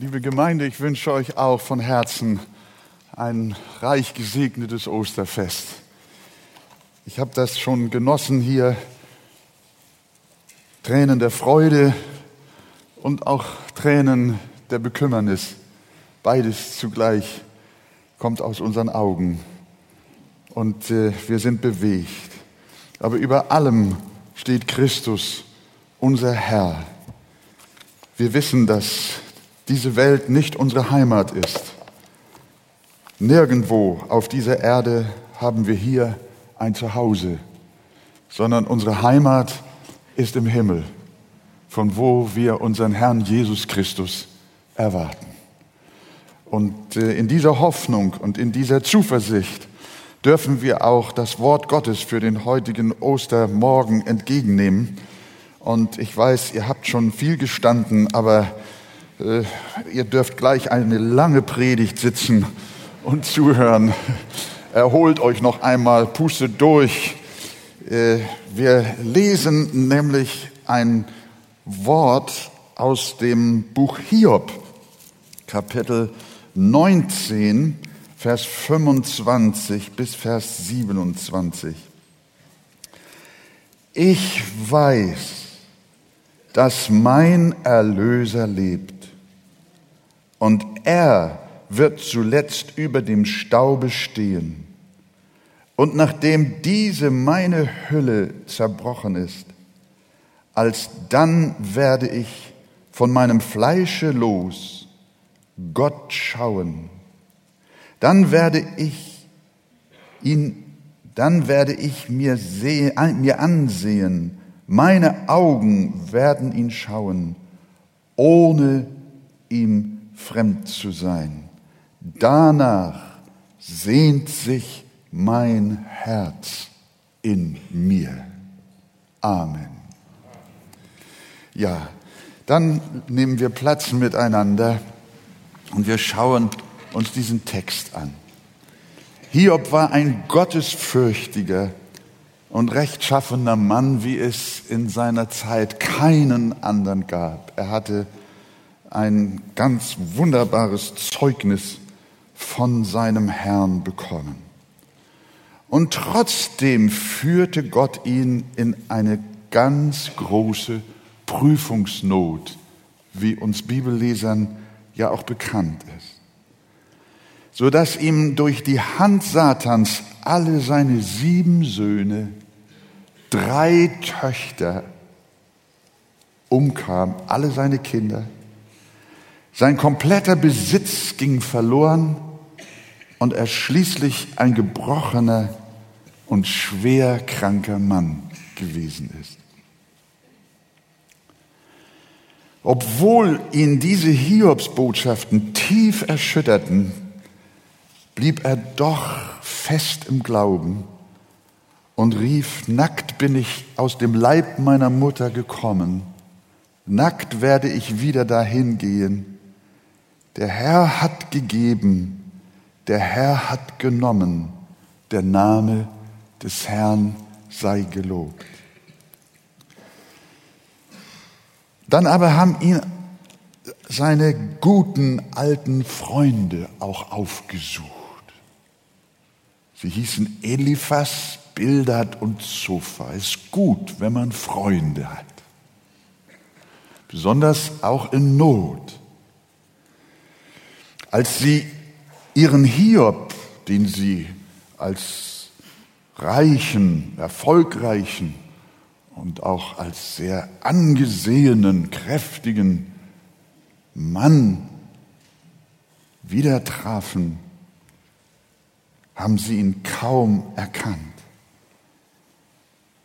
Liebe Gemeinde, ich wünsche euch auch von Herzen ein reich gesegnetes Osterfest. Ich habe das schon genossen hier, Tränen der Freude und auch Tränen der Bekümmernis. Beides zugleich kommt aus unseren Augen und äh, wir sind bewegt. Aber über allem steht Christus, unser Herr. Wir wissen, dass diese Welt nicht unsere Heimat ist. Nirgendwo auf dieser Erde haben wir hier ein Zuhause, sondern unsere Heimat ist im Himmel, von wo wir unseren Herrn Jesus Christus erwarten. Und äh, in dieser Hoffnung und in dieser Zuversicht dürfen wir auch das Wort Gottes für den heutigen Ostermorgen entgegennehmen. Und ich weiß, ihr habt schon viel gestanden, aber äh, ihr dürft gleich eine lange Predigt sitzen und zuhören. Erholt euch noch einmal, pustet durch. Äh, wir lesen nämlich ein Wort aus dem Buch Hiob, Kapitel 19, Vers 25 bis Vers 27. Ich weiß, dass mein Erlöser lebt und er wird zuletzt über dem Staube stehen. Und nachdem diese meine Hülle zerbrochen ist, alsdann werde ich von meinem Fleische los Gott schauen. Dann werde ich ihn, dann werde ich mir, sehen, mir ansehen, meine Augen werden ihn schauen, ohne ihm fremd zu sein. Danach sehnt sich mein Herz in mir. Amen. Ja, dann nehmen wir Platz miteinander und wir schauen uns diesen Text an. Hiob war ein gottesfürchtiger und rechtschaffener Mann, wie es in seiner Zeit keinen anderen gab. Er hatte ein ganz wunderbares Zeugnis von seinem Herrn bekommen. Und trotzdem führte Gott ihn in eine ganz große Prüfungsnot, wie uns Bibellesern ja auch bekannt ist, so dass ihm durch die Hand Satans alle seine sieben Söhne, drei Töchter umkamen, alle seine Kinder, sein kompletter Besitz ging verloren und er schließlich ein gebrochener und schwer kranker Mann gewesen ist. Obwohl ihn diese Hiobsbotschaften tief erschütterten, blieb er doch fest im Glauben und rief, nackt bin ich aus dem Leib meiner Mutter gekommen, nackt werde ich wieder dahin gehen der Herr hat gegeben, der Herr hat genommen, der Name des Herrn sei gelobt. Dann aber haben ihn seine guten alten Freunde auch aufgesucht. Sie hießen Eliphas, Bildad und Sofa. Ist gut, wenn man Freunde hat. Besonders auch in Not. Als sie ihren Hiob, den sie als reichen, erfolgreichen und auch als sehr angesehenen, kräftigen Mann wieder trafen, haben sie ihn kaum erkannt.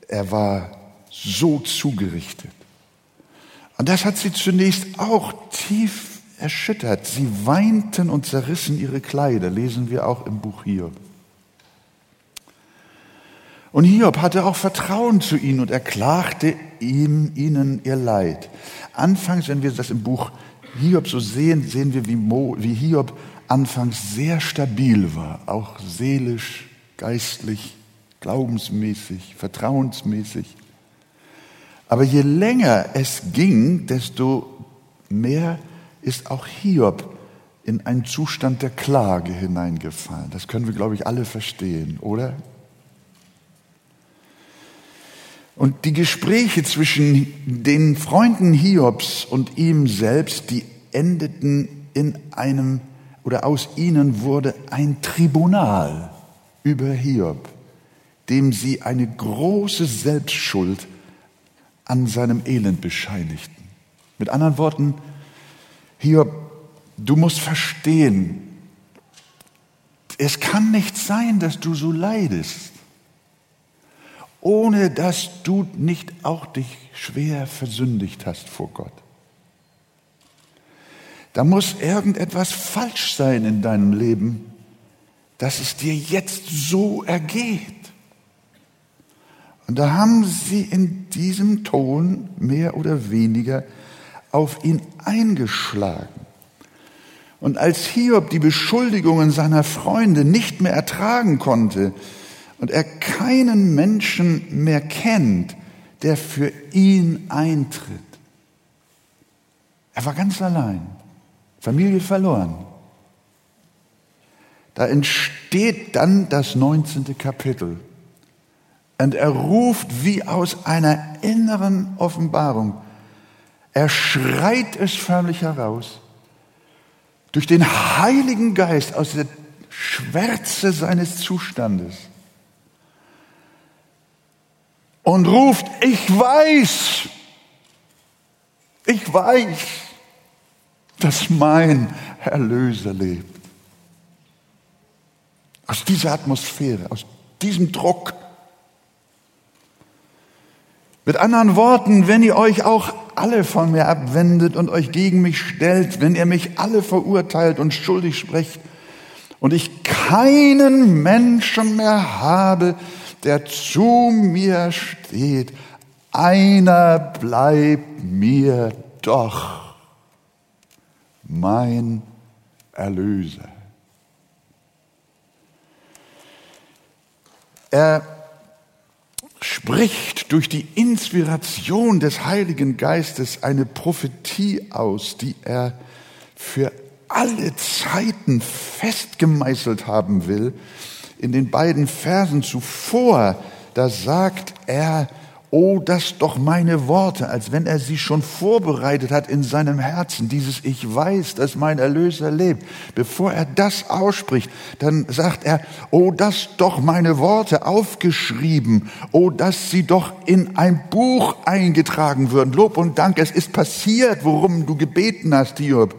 Er war so zugerichtet. Und das hat sie zunächst auch tief erschüttert. Sie weinten und zerrissen ihre Kleider, lesen wir auch im Buch Hiob. Und Hiob hatte auch Vertrauen zu ihnen und er klagte ihm, ihnen ihr Leid. Anfangs, wenn wir das im Buch Hiob so sehen, sehen wir, wie, Mo, wie Hiob anfangs sehr stabil war, auch seelisch, geistlich, glaubensmäßig, vertrauensmäßig. Aber je länger es ging, desto mehr ist auch Hiob in einen Zustand der Klage hineingefallen. Das können wir, glaube ich, alle verstehen, oder? Und die Gespräche zwischen den Freunden Hiobs und ihm selbst, die endeten in einem, oder aus ihnen wurde ein Tribunal über Hiob, dem sie eine große Selbstschuld an seinem Elend bescheinigten. Mit anderen Worten, Hiob, du musst verstehen, es kann nicht sein, dass du so leidest ohne dass du nicht auch dich schwer versündigt hast vor Gott. Da muss irgendetwas falsch sein in deinem Leben, dass es dir jetzt so ergeht. Und da haben sie in diesem Ton mehr oder weniger auf ihn eingeschlagen. Und als Hiob die Beschuldigungen seiner Freunde nicht mehr ertragen konnte, und er keinen Menschen mehr kennt, der für ihn eintritt. Er war ganz allein, Familie verloren. Da entsteht dann das 19. Kapitel. Und er ruft wie aus einer inneren Offenbarung. Er schreit es förmlich heraus. Durch den Heiligen Geist aus der Schwärze seines Zustandes und ruft, ich weiß, ich weiß, dass mein Erlöser lebt. Aus dieser Atmosphäre, aus diesem Druck. Mit anderen Worten, wenn ihr euch auch alle von mir abwendet und euch gegen mich stellt, wenn ihr mich alle verurteilt und schuldig sprecht und ich keinen Menschen mehr habe, der zu mir steht, einer bleibt mir doch, mein Erlöser. Er spricht durch die Inspiration des Heiligen Geistes eine Prophetie aus, die er für alle Zeiten festgemeißelt haben will, in den beiden Versen zuvor, da sagt er, oh, das doch meine Worte, als wenn er sie schon vorbereitet hat in seinem Herzen, dieses Ich weiß, dass mein Erlöser lebt. Bevor er das ausspricht, dann sagt er, oh, das doch meine Worte aufgeschrieben, oh, dass sie doch in ein Buch eingetragen würden. Lob und Dank, es ist passiert, worum du gebeten hast, Hiob.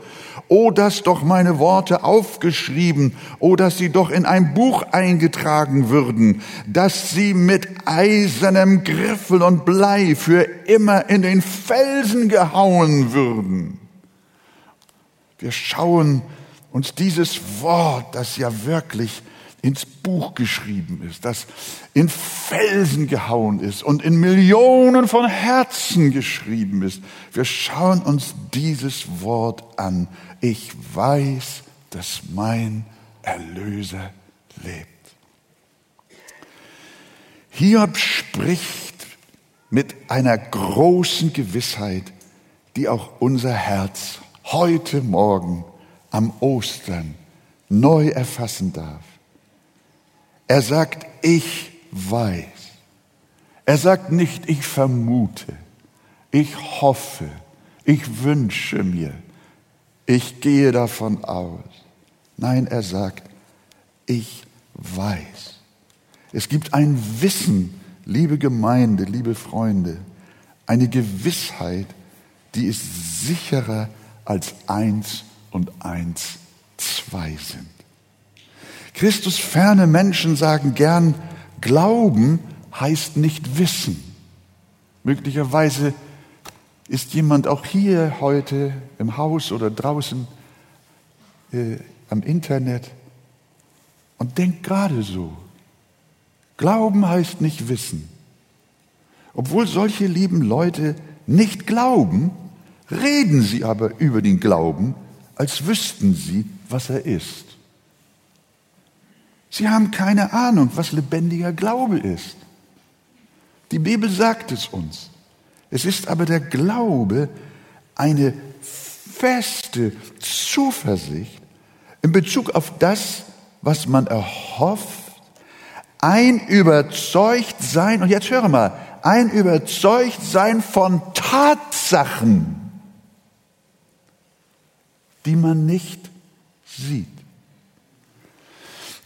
Oh, dass doch meine Worte aufgeschrieben, oh, dass sie doch in ein Buch eingetragen würden, dass sie mit eisernem Griffel und Blei für immer in den Felsen gehauen würden. Wir schauen uns dieses Wort, das ja wirklich ins Buch geschrieben ist, das in Felsen gehauen ist und in Millionen von Herzen geschrieben ist. Wir schauen uns dieses Wort an. Ich weiß, dass mein Erlöser lebt. Hiob spricht mit einer großen Gewissheit, die auch unser Herz heute Morgen am Ostern neu erfassen darf. Er sagt, ich weiß. Er sagt nicht, ich vermute, ich hoffe, ich wünsche mir, ich gehe davon aus. Nein, er sagt, ich weiß. Es gibt ein Wissen, liebe Gemeinde, liebe Freunde, eine Gewissheit, die ist sicherer als eins und eins zwei sind. Christus ferne Menschen sagen gern, Glauben heißt nicht Wissen. Möglicherweise ist jemand auch hier heute im Haus oder draußen äh, am Internet und denkt gerade so. Glauben heißt nicht Wissen. Obwohl solche lieben Leute nicht glauben, reden sie aber über den Glauben, als wüssten sie, was er ist. Sie haben keine Ahnung, was lebendiger Glaube ist. Die Bibel sagt es uns. Es ist aber der Glaube eine feste Zuversicht in Bezug auf das, was man erhofft, ein Überzeugtsein, und jetzt höre mal, ein Überzeugtsein von Tatsachen, die man nicht sieht.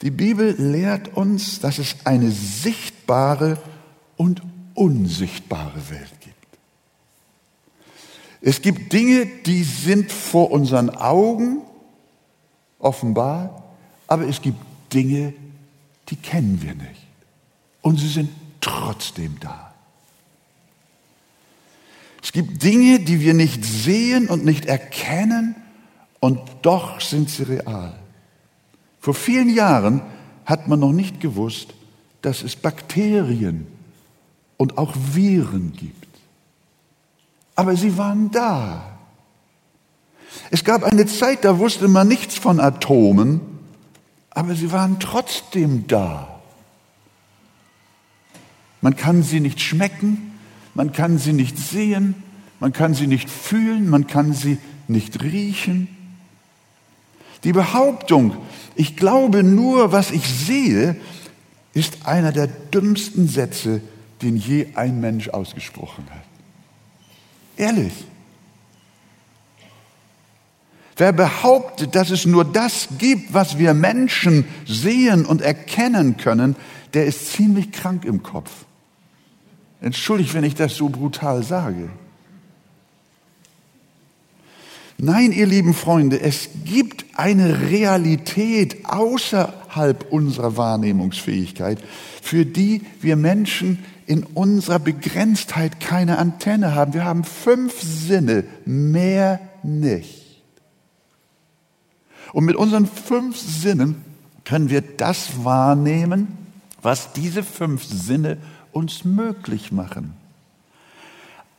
Die Bibel lehrt uns, dass es eine sichtbare und unsichtbare Welt gibt. Es gibt Dinge, die sind vor unseren Augen offenbar, aber es gibt Dinge, die kennen wir nicht. Und sie sind trotzdem da. Es gibt Dinge, die wir nicht sehen und nicht erkennen, und doch sind sie real. Vor vielen Jahren hat man noch nicht gewusst, dass es Bakterien und auch Viren gibt. Aber sie waren da. Es gab eine Zeit, da wusste man nichts von Atomen, aber sie waren trotzdem da. Man kann sie nicht schmecken, man kann sie nicht sehen, man kann sie nicht fühlen, man kann sie nicht riechen. Die Behauptung, ich glaube nur, was ich sehe, ist einer der dümmsten Sätze, den je ein Mensch ausgesprochen hat. Ehrlich. Wer behauptet, dass es nur das gibt, was wir Menschen sehen und erkennen können, der ist ziemlich krank im Kopf. Entschuldigt, wenn ich das so brutal sage. Nein, ihr lieben Freunde, es gibt eine Realität außerhalb unserer Wahrnehmungsfähigkeit, für die wir Menschen in unserer Begrenztheit keine Antenne haben. Wir haben fünf Sinne, mehr nicht. Und mit unseren fünf Sinnen können wir das wahrnehmen, was diese fünf Sinne uns möglich machen.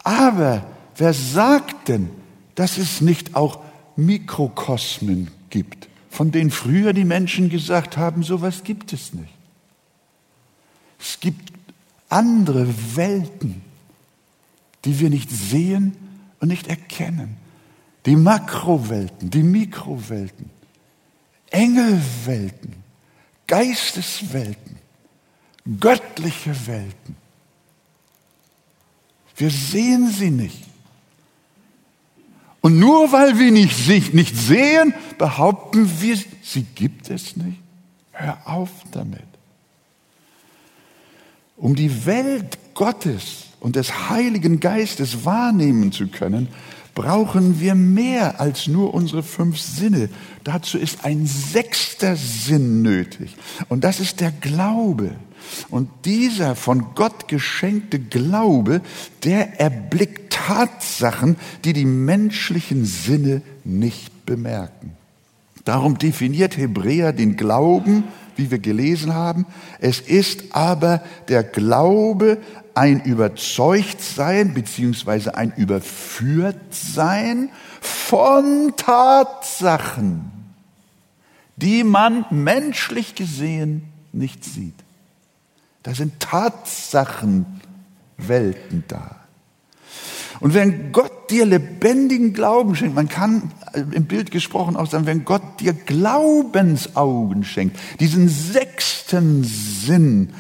Aber wer sagt denn, dass es nicht auch Mikrokosmen gibt, von denen früher die Menschen gesagt haben, sowas gibt es nicht. Es gibt andere Welten, die wir nicht sehen und nicht erkennen. Die Makrowelten, die Mikrowelten, Engelwelten, Geisteswelten, göttliche Welten. Wir sehen sie nicht. Und nur weil wir nicht, nicht sehen, behaupten wir, sie gibt es nicht. Hör auf damit. Um die Welt Gottes und des Heiligen Geistes wahrnehmen zu können, brauchen wir mehr als nur unsere fünf Sinne. Dazu ist ein sechster Sinn nötig. Und das ist der Glaube. Und dieser von Gott geschenkte Glaube, der erblickt Tatsachen, die die menschlichen Sinne nicht bemerken. Darum definiert Hebräer den Glauben, wie wir gelesen haben. Es ist aber der Glaube ein Überzeugtsein beziehungsweise ein Überführtsein von Tatsachen, die man menschlich gesehen nicht sieht. Da sind Tatsachenwelten da. Und wenn Gott dir lebendigen Glauben schenkt, man kann äh, im Bild gesprochen auch sagen, wenn Gott dir Glaubensaugen schenkt, diesen sechsten Sinn,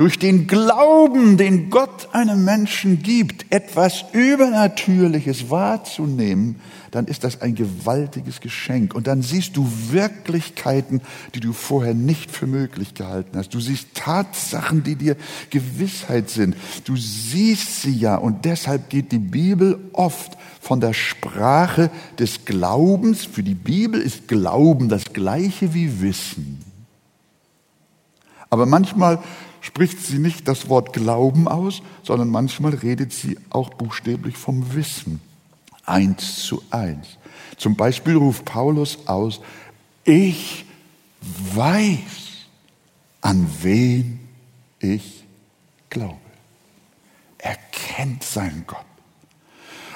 durch den Glauben, den Gott einem Menschen gibt, etwas Übernatürliches wahrzunehmen, dann ist das ein gewaltiges Geschenk. Und dann siehst du Wirklichkeiten, die du vorher nicht für möglich gehalten hast. Du siehst Tatsachen, die dir Gewissheit sind. Du siehst sie ja. Und deshalb geht die Bibel oft von der Sprache des Glaubens. Für die Bibel ist Glauben das gleiche wie Wissen. Aber manchmal spricht sie nicht das Wort Glauben aus, sondern manchmal redet sie auch buchstäblich vom Wissen. Eins zu eins. Zum Beispiel ruft Paulus aus, ich weiß, an wen ich glaube. Er kennt seinen Gott.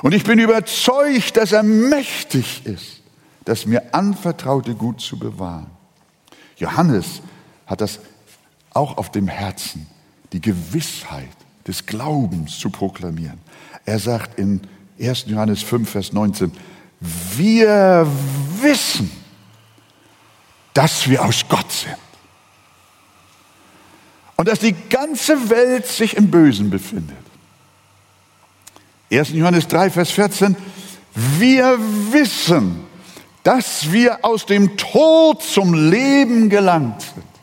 Und ich bin überzeugt, dass er mächtig ist, das mir anvertraute Gut zu bewahren. Johannes hat das auch auf dem Herzen, die Gewissheit des Glaubens zu proklamieren. Er sagt in 1. Johannes 5, Vers 19, wir wissen, dass wir aus Gott sind. Und dass die ganze Welt sich im Bösen befindet. 1. Johannes 3, Vers 14. Wir wissen, dass wir aus dem Tod zum Leben gelangt sind.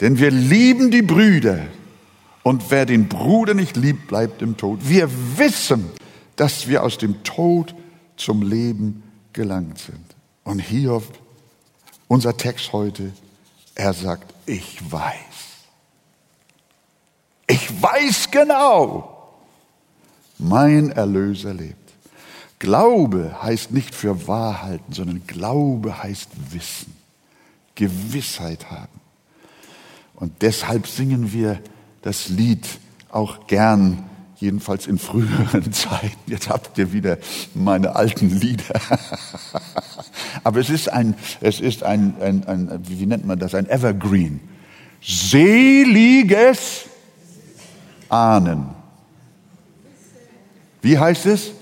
Denn wir lieben die Brüder. Und wer den Bruder nicht liebt, bleibt im Tod. Wir wissen, dass wir aus dem Tod zum Leben gelangt sind. Und Hiob, unser Text heute, er sagt, ich weiß. Ich weiß genau, mein Erlöser lebt. Glaube heißt nicht für Wahrhalten, sondern Glaube heißt Wissen, Gewissheit haben. Und deshalb singen wir das Lied auch gern, jedenfalls in früheren Zeiten. Jetzt habt ihr wieder meine alten Lieder. Aber es ist ein, es ist ein, ein, ein, wie nennt man das, ein Evergreen. Seliges Ahnen. Wie heißt es?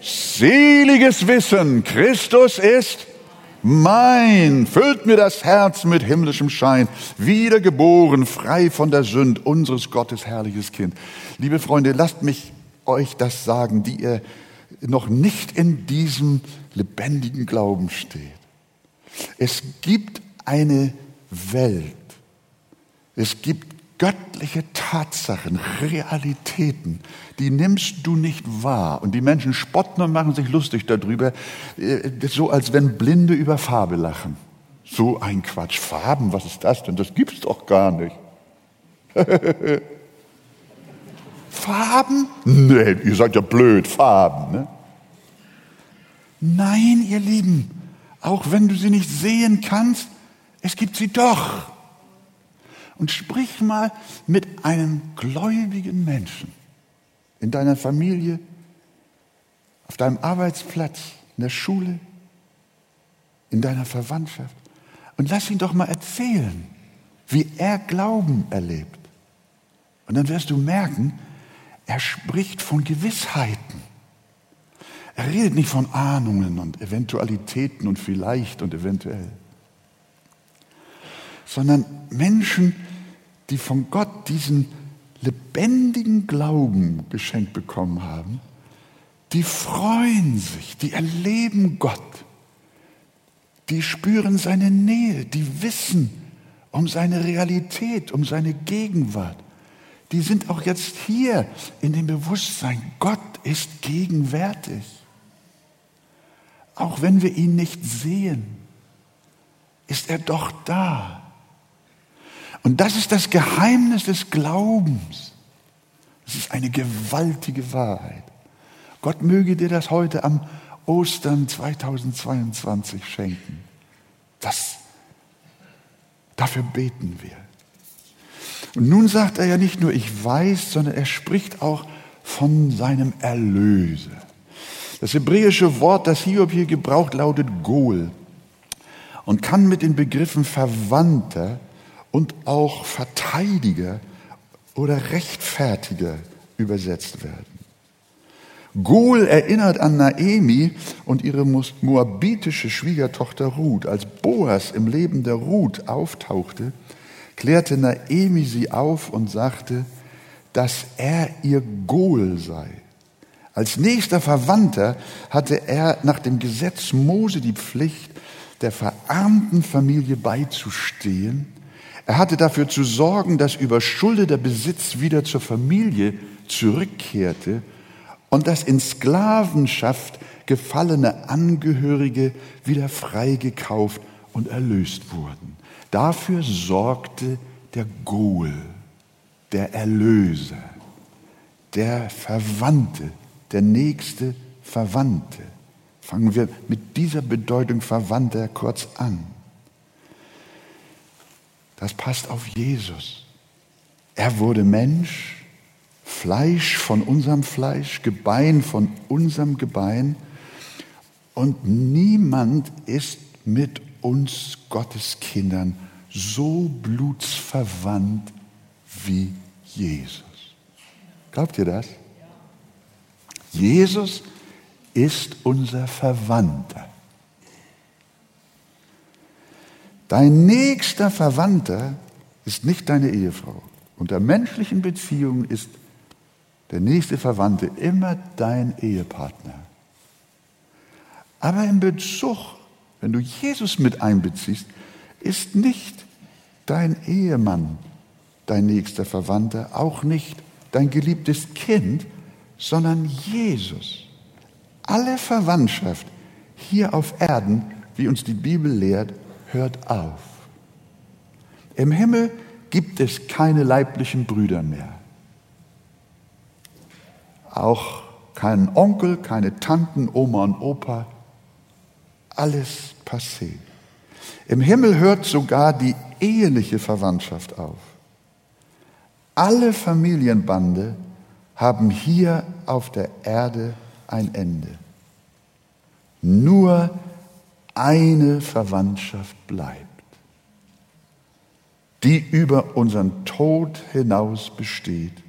Seliges Wissen, Christus ist mein, füllt mir das Herz mit himmlischem Schein, wiedergeboren, frei von der Sünd, unseres Gottes herrliches Kind. Liebe Freunde, lasst mich euch das sagen, die ihr noch nicht in diesem lebendigen Glauben steht. Es gibt eine Welt. Es gibt göttliche Tatsachen, Realitäten, die nimmst du nicht wahr. Und die Menschen spotten und machen sich lustig darüber, äh, so als wenn Blinde über Farbe lachen. So ein Quatsch. Farben, was ist das denn? Das gibt's doch gar nicht. Farben? Nee, ihr seid ja blöd, Farben. Ne? Nein, ihr Lieben, auch wenn du sie nicht sehen kannst, es gibt sie doch und sprich mal mit einem gläubigen Menschen in deiner Familie, auf deinem Arbeitsplatz, in der Schule, in deiner Verwandtschaft und lass ihn doch mal erzählen, wie er Glauben erlebt. Und dann wirst du merken, er spricht von Gewissheiten. Er redet nicht von Ahnungen und Eventualitäten und vielleicht und eventuell sondern Menschen, die von Gott diesen lebendigen Glauben geschenkt bekommen haben, die freuen sich, die erleben Gott, die spüren seine Nähe, die wissen um seine Realität, um seine Gegenwart. Die sind auch jetzt hier in dem Bewusstsein, Gott ist gegenwärtig. Auch wenn wir ihn nicht sehen, ist er doch da. Und das ist das Geheimnis des Glaubens. Es ist eine gewaltige Wahrheit. Gott möge dir das heute am Ostern 2022 schenken. Das, dafür beten wir. Und nun sagt er ja nicht nur, ich weiß, sondern er spricht auch von seinem Erlöser. Das hebräische Wort, das Hiob hier gebraucht, lautet Gol und kann mit den Begriffen Verwandter und auch Verteidiger oder Rechtfertiger übersetzt werden. Gol erinnert an Naemi und ihre moabitische Schwiegertochter Ruth. Als Boas im Leben der Ruth auftauchte, klärte Naemi sie auf und sagte, dass er ihr Gol sei. Als nächster Verwandter hatte er nach dem Gesetz Mose die Pflicht, der verarmten Familie beizustehen er hatte dafür zu sorgen, dass überschuldeter Besitz wieder zur Familie zurückkehrte und dass in Sklavenschaft gefallene Angehörige wieder freigekauft und erlöst wurden. Dafür sorgte der Goel, der Erlöser, der Verwandte, der nächste Verwandte. Fangen wir mit dieser Bedeutung Verwandter kurz an. Das passt auf Jesus. Er wurde Mensch, Fleisch von unserem Fleisch, Gebein von unserem Gebein. Und niemand ist mit uns Gottes Kindern so blutsverwandt wie Jesus. Glaubt ihr das? Jesus ist unser Verwandter. Dein nächster Verwandter ist nicht deine Ehefrau. Unter menschlichen Beziehungen ist der nächste Verwandte immer dein Ehepartner. Aber im Bezug, wenn du Jesus mit einbeziehst, ist nicht dein Ehemann dein nächster Verwandter, auch nicht dein geliebtes Kind, sondern Jesus. Alle Verwandtschaft hier auf Erden, wie uns die Bibel lehrt, hört auf. Im Himmel gibt es keine leiblichen Brüder mehr. Auch keinen Onkel, keine Tanten, Oma und Opa. Alles passé. Im Himmel hört sogar die eheliche Verwandtschaft auf. Alle Familienbande haben hier auf der Erde ein Ende. Nur eine Verwandtschaft bleibt, die über unseren Tod hinaus besteht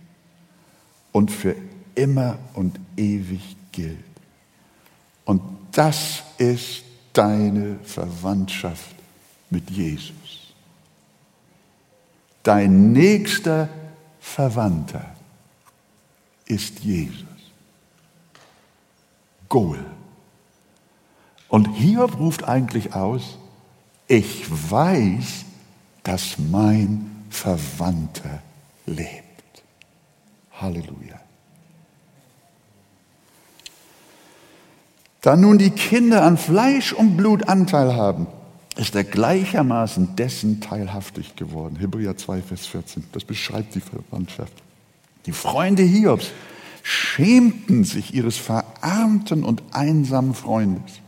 und für immer und ewig gilt. Und das ist deine Verwandtschaft mit Jesus. Dein nächster Verwandter ist Jesus. Goal. Und Hiob ruft eigentlich aus, ich weiß, dass mein Verwandter lebt. Halleluja. Da nun die Kinder an Fleisch und Blut Anteil haben, ist er gleichermaßen dessen teilhaftig geworden. Hebräer 2, Vers 14. Das beschreibt die Verwandtschaft. Die Freunde Hiobs schämten sich ihres verarmten und einsamen Freundes.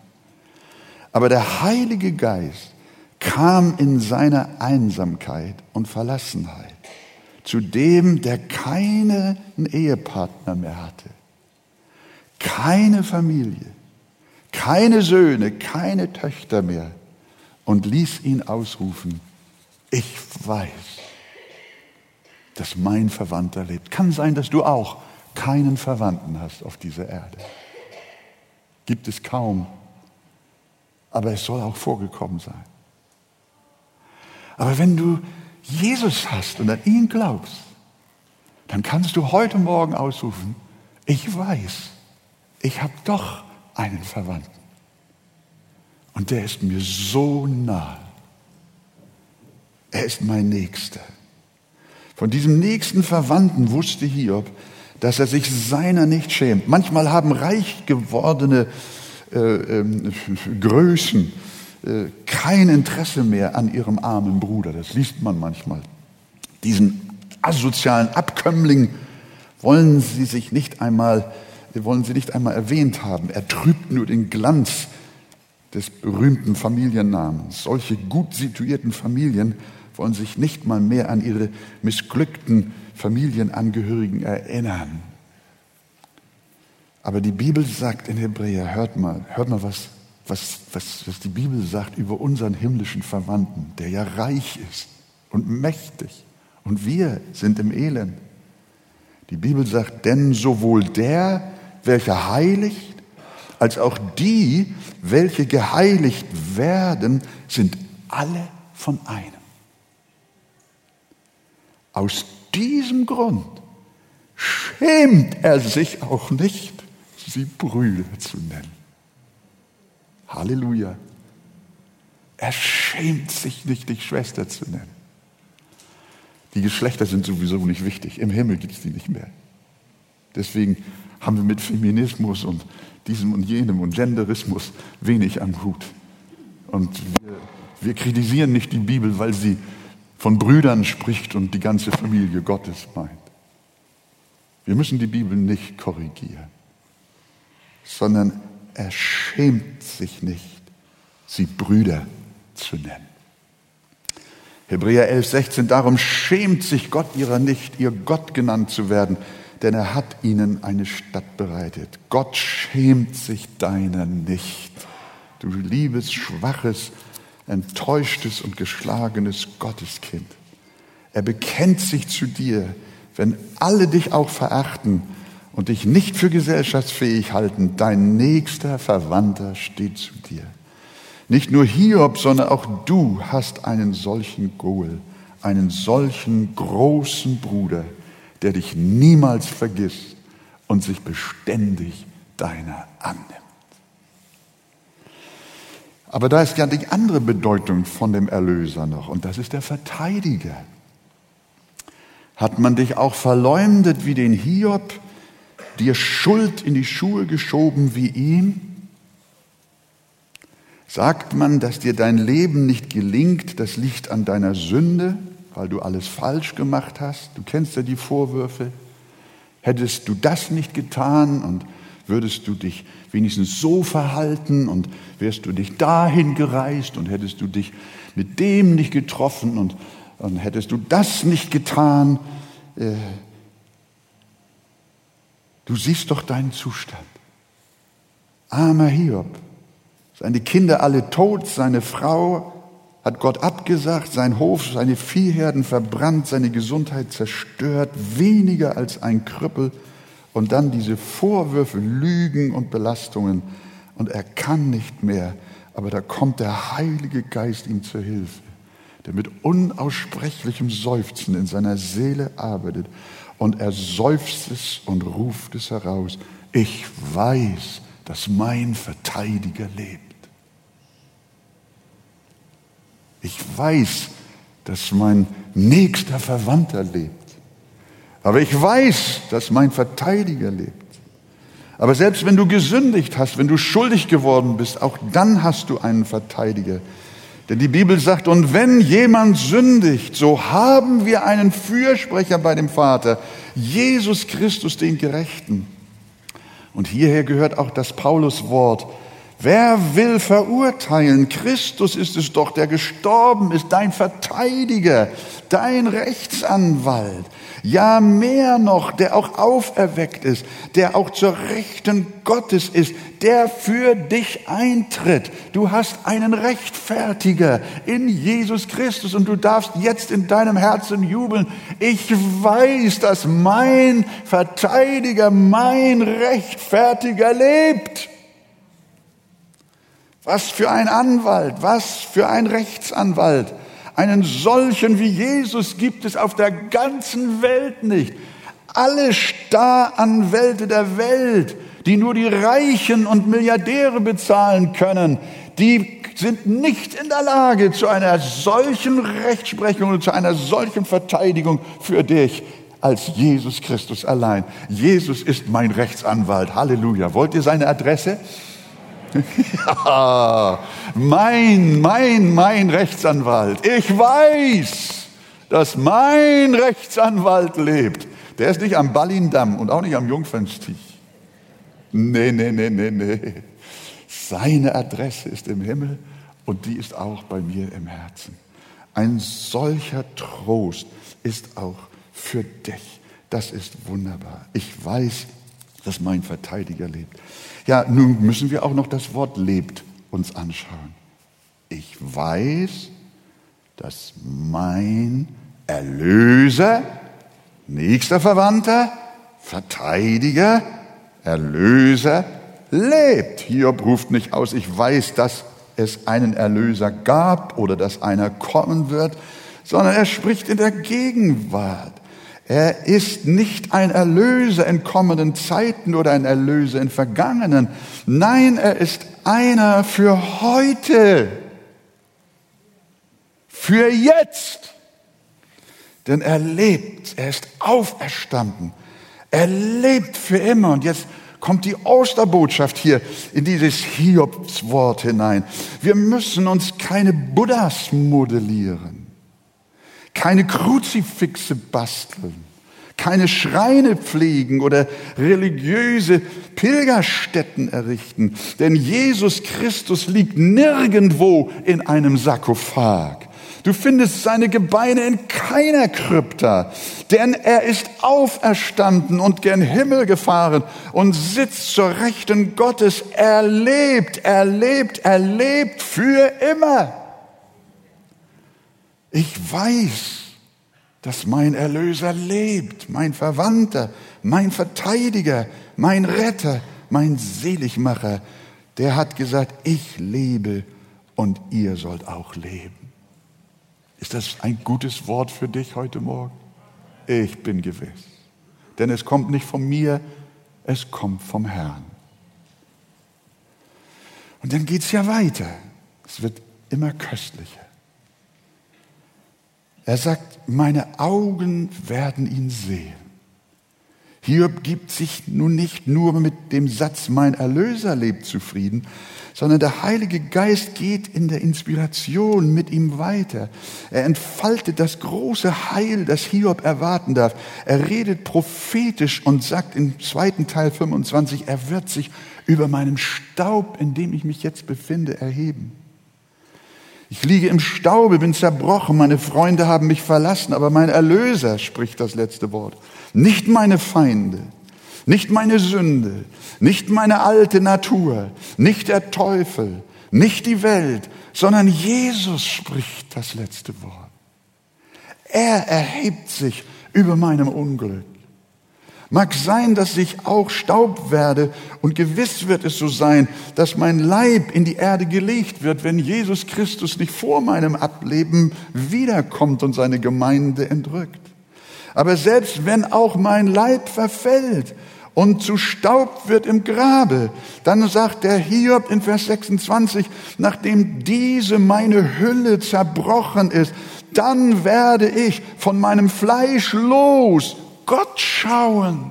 Aber der Heilige Geist kam in seiner Einsamkeit und Verlassenheit zu dem, der keinen Ehepartner mehr hatte, keine Familie, keine Söhne, keine Töchter mehr und ließ ihn ausrufen, ich weiß, dass mein Verwandter lebt. Kann sein, dass du auch keinen Verwandten hast auf dieser Erde. Gibt es kaum, aber es soll auch vorgekommen sein. Aber wenn du Jesus hast und an ihn glaubst, dann kannst du heute Morgen ausrufen, ich weiß, ich habe doch einen Verwandten. Und der ist mir so nah. Er ist mein Nächster. Von diesem nächsten Verwandten wusste Hiob, dass er sich seiner nicht schämt. Manchmal haben reich gewordene äh, äh, Größen äh, kein Interesse mehr an ihrem armen Bruder. Das liest man manchmal. Diesen asozialen Abkömmling wollen sie sich nicht einmal, wollen sie nicht einmal erwähnt haben. Er trübt nur den Glanz des berühmten Familiennamens. Solche gut situierten Familien wollen sich nicht mal mehr an ihre missglückten Familienangehörigen erinnern. Aber die Bibel sagt in Hebräer, hört mal, hört mal, was, was, was, was die Bibel sagt über unseren himmlischen Verwandten, der ja reich ist und mächtig. Und wir sind im Elend. Die Bibel sagt, denn sowohl der, welcher heiligt, als auch die, welche geheiligt werden, sind alle von einem. Aus diesem Grund schämt er sich auch nicht, sie Brüder zu nennen. Halleluja. Er schämt sich nicht, dich Schwester zu nennen. Die Geschlechter sind sowieso nicht wichtig. Im Himmel gibt es die nicht mehr. Deswegen haben wir mit Feminismus und diesem und jenem und Genderismus wenig am Hut. Und wir, wir kritisieren nicht die Bibel, weil sie von Brüdern spricht und die ganze Familie Gottes meint. Wir müssen die Bibel nicht korrigieren, sondern er schämt sich nicht, sie Brüder zu nennen. Hebräer 11, 16, darum schämt sich Gott ihrer nicht, ihr Gott genannt zu werden, denn er hat ihnen eine Stadt bereitet. Gott schämt sich deiner nicht. Du liebes, schwaches, enttäuschtes und geschlagenes Gotteskind. Er bekennt sich zu dir, wenn alle dich auch verachten und dich nicht für gesellschaftsfähig halten. Dein nächster Verwandter steht zu dir. Nicht nur Hiob, sondern auch du hast einen solchen Goel, einen solchen großen Bruder, der dich niemals vergisst und sich beständig deiner annimmt. Aber da ist ja die andere Bedeutung von dem Erlöser noch, und das ist der Verteidiger. Hat man dich auch verleumdet wie den Hiob, dir Schuld in die Schuhe geschoben wie ihm? Sagt man, dass dir dein Leben nicht gelingt, das liegt an deiner Sünde, weil du alles falsch gemacht hast? Du kennst ja die Vorwürfe. Hättest du das nicht getan und würdest du dich wenigstens so verhalten und wärst du dich dahin gereist und hättest du dich mit dem nicht getroffen und, und hättest du das nicht getan, äh, du siehst doch deinen Zustand. Armer Hiob. Seine Kinder alle tot, seine Frau hat Gott abgesagt, sein Hof, seine Viehherden verbrannt, seine Gesundheit zerstört, weniger als ein Krüppel. Und dann diese Vorwürfe, Lügen und Belastungen. Und er kann nicht mehr. Aber da kommt der Heilige Geist ihm zur Hilfe, der mit unaussprechlichem Seufzen in seiner Seele arbeitet. Und er seufzt es und ruft es heraus. Ich weiß, dass mein Verteidiger lebt. Ich weiß, dass mein nächster Verwandter lebt. Aber ich weiß, dass mein Verteidiger lebt. Aber selbst wenn du gesündigt hast, wenn du schuldig geworden bist, auch dann hast du einen Verteidiger. Denn die Bibel sagt, und wenn jemand sündigt, so haben wir einen Fürsprecher bei dem Vater, Jesus Christus, den Gerechten. Und hierher gehört auch das Pauluswort, Wer will verurteilen? Christus ist es doch, der gestorben ist, dein Verteidiger, dein Rechtsanwalt. Ja, mehr noch, der auch auferweckt ist, der auch zur Rechten Gottes ist, der für dich eintritt. Du hast einen Rechtfertiger in Jesus Christus und du darfst jetzt in deinem Herzen jubeln. Ich weiß, dass mein Verteidiger, mein Rechtfertiger lebt. Was für ein Anwalt, was für ein Rechtsanwalt. Einen solchen wie Jesus gibt es auf der ganzen Welt nicht. Alle Staranwälte der Welt, die nur die Reichen und Milliardäre bezahlen können, die sind nicht in der Lage zu einer solchen Rechtsprechung und zu einer solchen Verteidigung für dich als Jesus Christus allein. Jesus ist mein Rechtsanwalt. Halleluja. Wollt ihr seine Adresse? Ja, mein, mein, mein Rechtsanwalt. Ich weiß, dass mein Rechtsanwalt lebt. Der ist nicht am Ballindamm und auch nicht am Jungfernstich. Nee, nee, nee, nee, nee. Seine Adresse ist im Himmel und die ist auch bei mir im Herzen. Ein solcher Trost ist auch für dich. Das ist wunderbar. Ich weiß, dass mein Verteidiger lebt. Ja, nun müssen wir auch noch das Wort lebt uns anschauen. Ich weiß, dass mein Erlöser, nächster Verwandter, Verteidiger, Erlöser lebt. Hiob ruft nicht aus, ich weiß, dass es einen Erlöser gab oder dass einer kommen wird, sondern er spricht in der Gegenwart. Er ist nicht ein Erlöser in kommenden Zeiten oder ein Erlöser in vergangenen. Nein, er ist einer für heute. Für jetzt. Denn er lebt, er ist auferstanden. Er lebt für immer. Und jetzt kommt die Osterbotschaft hier in dieses Hiobswort hinein. Wir müssen uns keine Buddhas modellieren keine Kruzifixe basteln, keine Schreine pflegen oder religiöse Pilgerstätten errichten. Denn Jesus Christus liegt nirgendwo in einem Sarkophag. Du findest seine Gebeine in keiner Krypta, denn er ist auferstanden und gen Himmel gefahren und sitzt zur Rechten Gottes. Er lebt, er lebt, er lebt für immer. Ich weiß, dass mein Erlöser lebt, mein Verwandter, mein Verteidiger, mein Retter, mein Seligmacher. Der hat gesagt, ich lebe und ihr sollt auch leben. Ist das ein gutes Wort für dich heute Morgen? Ich bin gewiss. Denn es kommt nicht von mir, es kommt vom Herrn. Und dann geht es ja weiter. Es wird immer köstlicher. Er sagt, meine Augen werden ihn sehen. Hiob gibt sich nun nicht nur mit dem Satz, mein Erlöser lebt zufrieden, sondern der Heilige Geist geht in der Inspiration mit ihm weiter. Er entfaltet das große Heil, das Hiob erwarten darf. Er redet prophetisch und sagt im zweiten Teil 25, er wird sich über meinem Staub, in dem ich mich jetzt befinde, erheben. Ich liege im Staube, bin zerbrochen, meine Freunde haben mich verlassen, aber mein Erlöser spricht das letzte Wort. Nicht meine Feinde, nicht meine Sünde, nicht meine alte Natur, nicht der Teufel, nicht die Welt, sondern Jesus spricht das letzte Wort. Er erhebt sich über meinem Unglück. Mag sein, dass ich auch Staub werde und gewiss wird es so sein, dass mein Leib in die Erde gelegt wird, wenn Jesus Christus nicht vor meinem Ableben wiederkommt und seine Gemeinde entrückt. Aber selbst wenn auch mein Leib verfällt und zu Staub wird im Grabe, dann sagt der Hiob in Vers 26, nachdem diese meine Hülle zerbrochen ist, dann werde ich von meinem Fleisch los Gott schauen.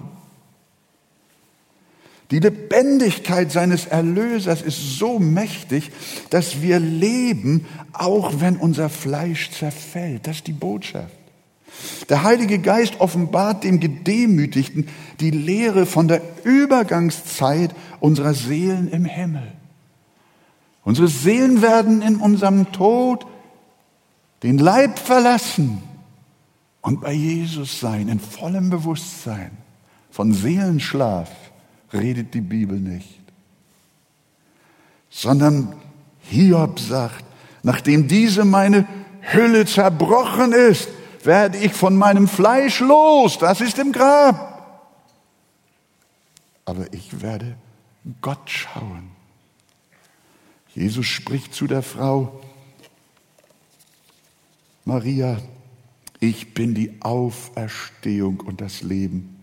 Die Lebendigkeit seines Erlösers ist so mächtig, dass wir leben, auch wenn unser Fleisch zerfällt. Das ist die Botschaft. Der Heilige Geist offenbart dem Gedemütigten die Lehre von der Übergangszeit unserer Seelen im Himmel. Unsere Seelen werden in unserem Tod den Leib verlassen und bei Jesus sein, in vollem Bewusstsein. Von Seelenschlaf redet die Bibel nicht, sondern Hiob sagt, nachdem diese meine Hülle zerbrochen ist, werde ich von meinem Fleisch los, das ist im Grab. Aber ich werde Gott schauen. Jesus spricht zu der Frau, Maria, ich bin die Auferstehung und das Leben.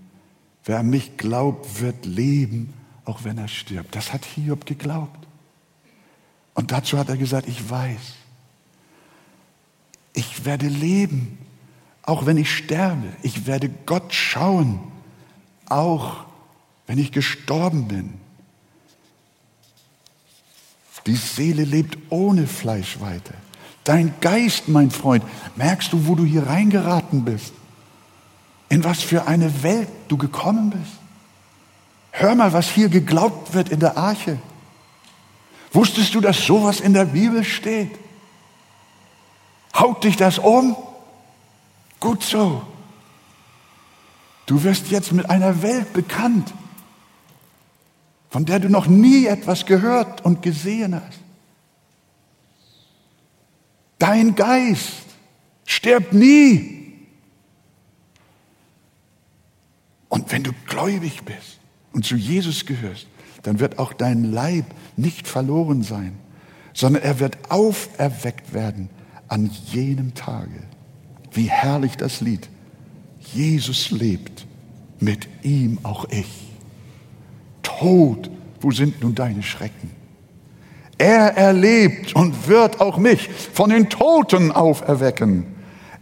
Wer an mich glaubt, wird leben, auch wenn er stirbt. Das hat Hiob geglaubt. Und dazu hat er gesagt, ich weiß, ich werde leben, auch wenn ich sterbe. Ich werde Gott schauen, auch wenn ich gestorben bin. Die Seele lebt ohne Fleisch weiter. Dein Geist, mein Freund, merkst du, wo du hier reingeraten bist? In was für eine Welt du gekommen bist? Hör mal, was hier geglaubt wird in der Arche. Wusstest du, dass sowas in der Bibel steht? Haut dich das um? Gut so. Du wirst jetzt mit einer Welt bekannt, von der du noch nie etwas gehört und gesehen hast. Dein Geist stirbt nie. Und wenn du gläubig bist und zu Jesus gehörst, dann wird auch dein Leib nicht verloren sein, sondern er wird auferweckt werden an jenem Tage. Wie herrlich das Lied. Jesus lebt, mit ihm auch ich. Tod, wo sind nun deine Schrecken? Er erlebt und wird auch mich von den Toten auferwecken.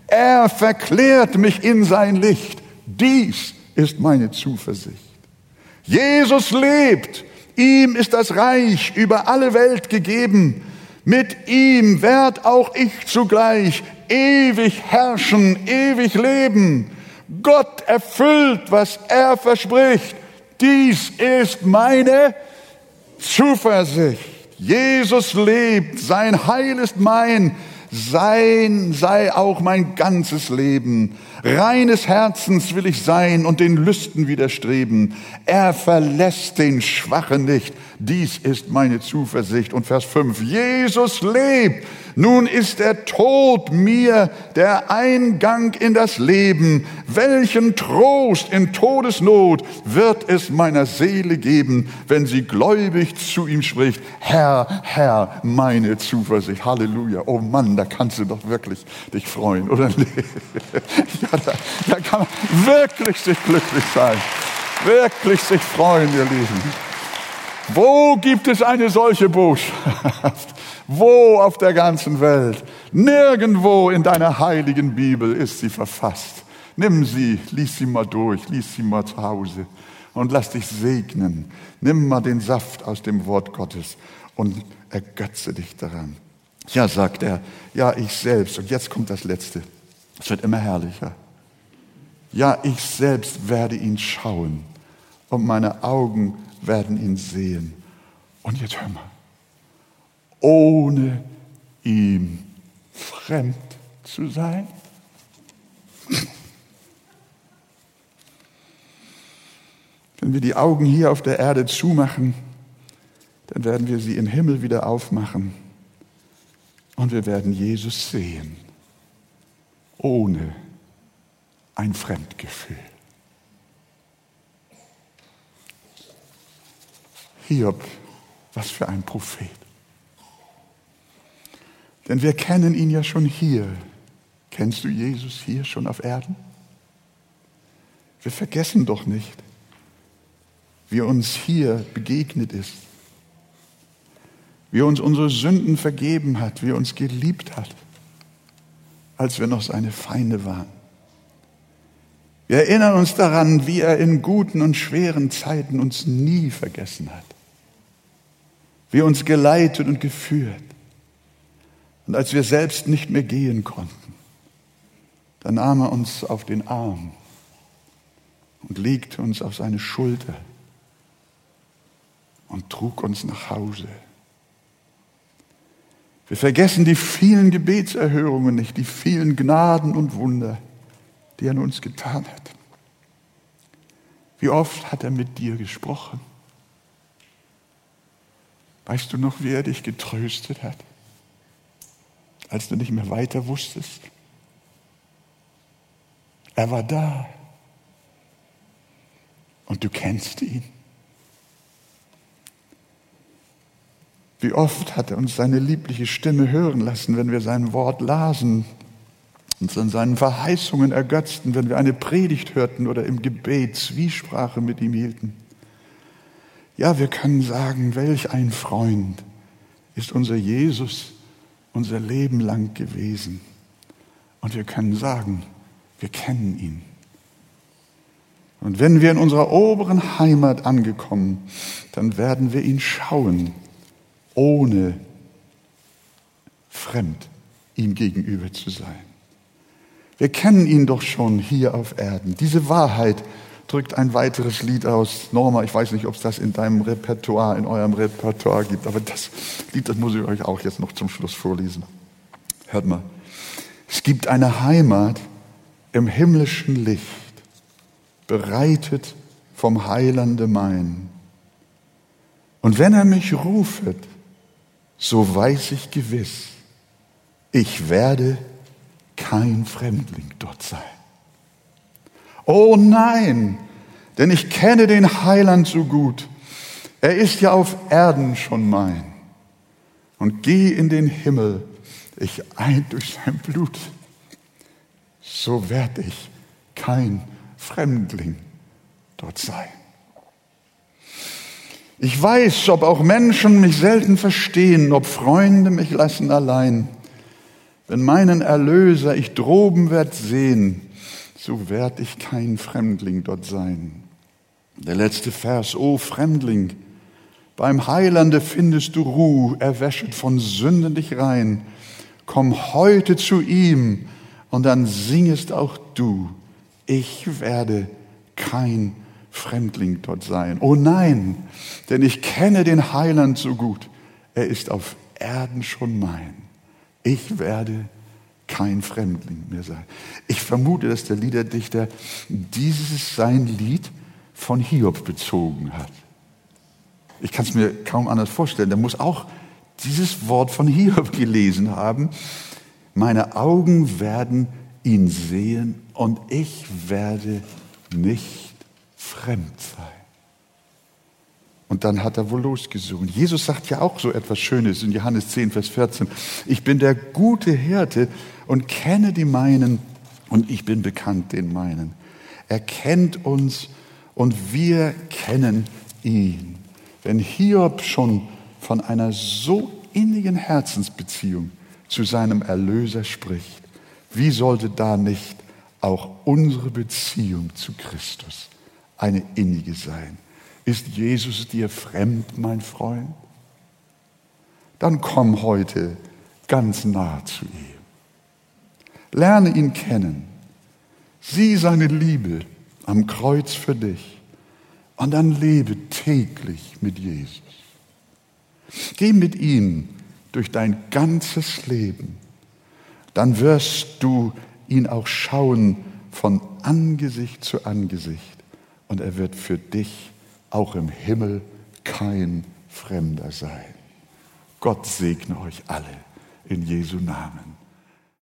Er verklärt mich in sein Licht. Dies ist meine Zuversicht. Jesus lebt. Ihm ist das Reich über alle Welt gegeben. Mit ihm werd auch ich zugleich ewig herrschen, ewig leben. Gott erfüllt, was er verspricht. Dies ist meine Zuversicht. Jesus lebt, sein Heil ist mein, sein sei auch mein ganzes Leben. Reines Herzens will ich sein und den Lüsten widerstreben. Er verlässt den Schwachen nicht. Dies ist meine Zuversicht. Und Vers 5. Jesus lebt. Nun ist der Tod mir der Eingang in das Leben. Welchen Trost in Todesnot wird es meiner Seele geben, wenn sie gläubig zu ihm spricht. Herr, Herr, meine Zuversicht. Halleluja. Oh Mann, da kannst du doch wirklich dich freuen, oder? ja, da, kann man wirklich sich glücklich sein. Wirklich sich freuen, ihr Lieben. Wo gibt es eine solche Botschaft? Wo auf der ganzen Welt? Nirgendwo in deiner heiligen Bibel ist sie verfasst. Nimm sie, lies sie mal durch, lies sie mal zu Hause und lass dich segnen. Nimm mal den Saft aus dem Wort Gottes und ergötze dich daran. Ja, sagt er, ja, ich selbst. Und jetzt kommt das Letzte. Es wird immer herrlicher. Ja, ich selbst werde ihn schauen und meine Augen werden ihn sehen. Und jetzt hör mal ohne ihm fremd zu sein? Wenn wir die Augen hier auf der Erde zumachen, dann werden wir sie im Himmel wieder aufmachen und wir werden Jesus sehen, ohne ein Fremdgefühl. Hiob, was für ein Prophet. Denn wir kennen ihn ja schon hier. Kennst du Jesus hier schon auf Erden? Wir vergessen doch nicht, wie er uns hier begegnet ist, wie er uns unsere Sünden vergeben hat, wie er uns geliebt hat, als wir noch seine Feinde waren. Wir erinnern uns daran, wie er in guten und schweren Zeiten uns nie vergessen hat, wie er uns geleitet und geführt, und als wir selbst nicht mehr gehen konnten, da nahm er uns auf den Arm und legte uns auf seine Schulter und trug uns nach Hause. Wir vergessen die vielen Gebetserhörungen nicht, die vielen Gnaden und Wunder, die er an uns getan hat. Wie oft hat er mit dir gesprochen? Weißt du noch, wie er dich getröstet hat? als du nicht mehr weiter wusstest. Er war da. Und du kennst ihn. Wie oft hat er uns seine liebliche Stimme hören lassen, wenn wir sein Wort lasen, uns an seinen Verheißungen ergötzten, wenn wir eine Predigt hörten oder im Gebet Zwiesprache mit ihm hielten. Ja, wir können sagen, welch ein Freund ist unser Jesus, unser Leben lang gewesen. Und wir können sagen, wir kennen ihn. Und wenn wir in unserer oberen Heimat angekommen, dann werden wir ihn schauen, ohne fremd ihm gegenüber zu sein. Wir kennen ihn doch schon hier auf Erden. Diese Wahrheit drückt ein weiteres Lied aus. Norma, ich weiß nicht, ob es das in deinem Repertoire, in eurem Repertoire gibt, aber das Lied, das muss ich euch auch jetzt noch zum Schluss vorlesen. Hört mal. Es gibt eine Heimat im himmlischen Licht, bereitet vom Heilande mein. Und wenn er mich rufet, so weiß ich gewiss, ich werde kein Fremdling dort sein. Oh nein, denn ich kenne den Heiland so gut. Er ist ja auf Erden schon mein. Und geh in den Himmel, ich ein durch sein Blut. So werde ich kein Fremdling dort sein. Ich weiß, ob auch Menschen mich selten verstehen, ob Freunde mich lassen allein. Wenn meinen Erlöser ich droben werd sehen, so werd ich kein Fremdling dort sein. Der letzte Vers, O Fremdling, beim Heilande findest du Ruhe, er wäschet von Sünden dich rein. Komm heute zu ihm und dann singest auch du, ich werde kein Fremdling dort sein. Oh nein, denn ich kenne den Heiland so gut. Er ist auf Erden schon mein. Ich werde kein Fremdling mehr sein. Ich vermute, dass der Liederdichter dieses sein Lied von Hiob bezogen hat. Ich kann es mir kaum anders vorstellen. Der muss auch dieses Wort von Hiob gelesen haben. Meine Augen werden ihn sehen und ich werde nicht fremd sein. Und dann hat er wohl losgesungen. Jesus sagt ja auch so etwas Schönes in Johannes 10, Vers 14. Ich bin der gute Hirte und kenne die meinen und ich bin bekannt den meinen. Er kennt uns und wir kennen ihn. Wenn Hiob schon von einer so innigen Herzensbeziehung zu seinem Erlöser spricht, wie sollte da nicht auch unsere Beziehung zu Christus eine innige sein? Ist Jesus dir fremd, mein Freund? Dann komm heute ganz nah zu ihm. Lerne ihn kennen. Sieh seine Liebe am Kreuz für dich. Und dann lebe täglich mit Jesus. Geh mit ihm durch dein ganzes Leben. Dann wirst du ihn auch schauen von Angesicht zu Angesicht. Und er wird für dich auch im Himmel kein Fremder sein. Gott segne euch alle in Jesu Namen.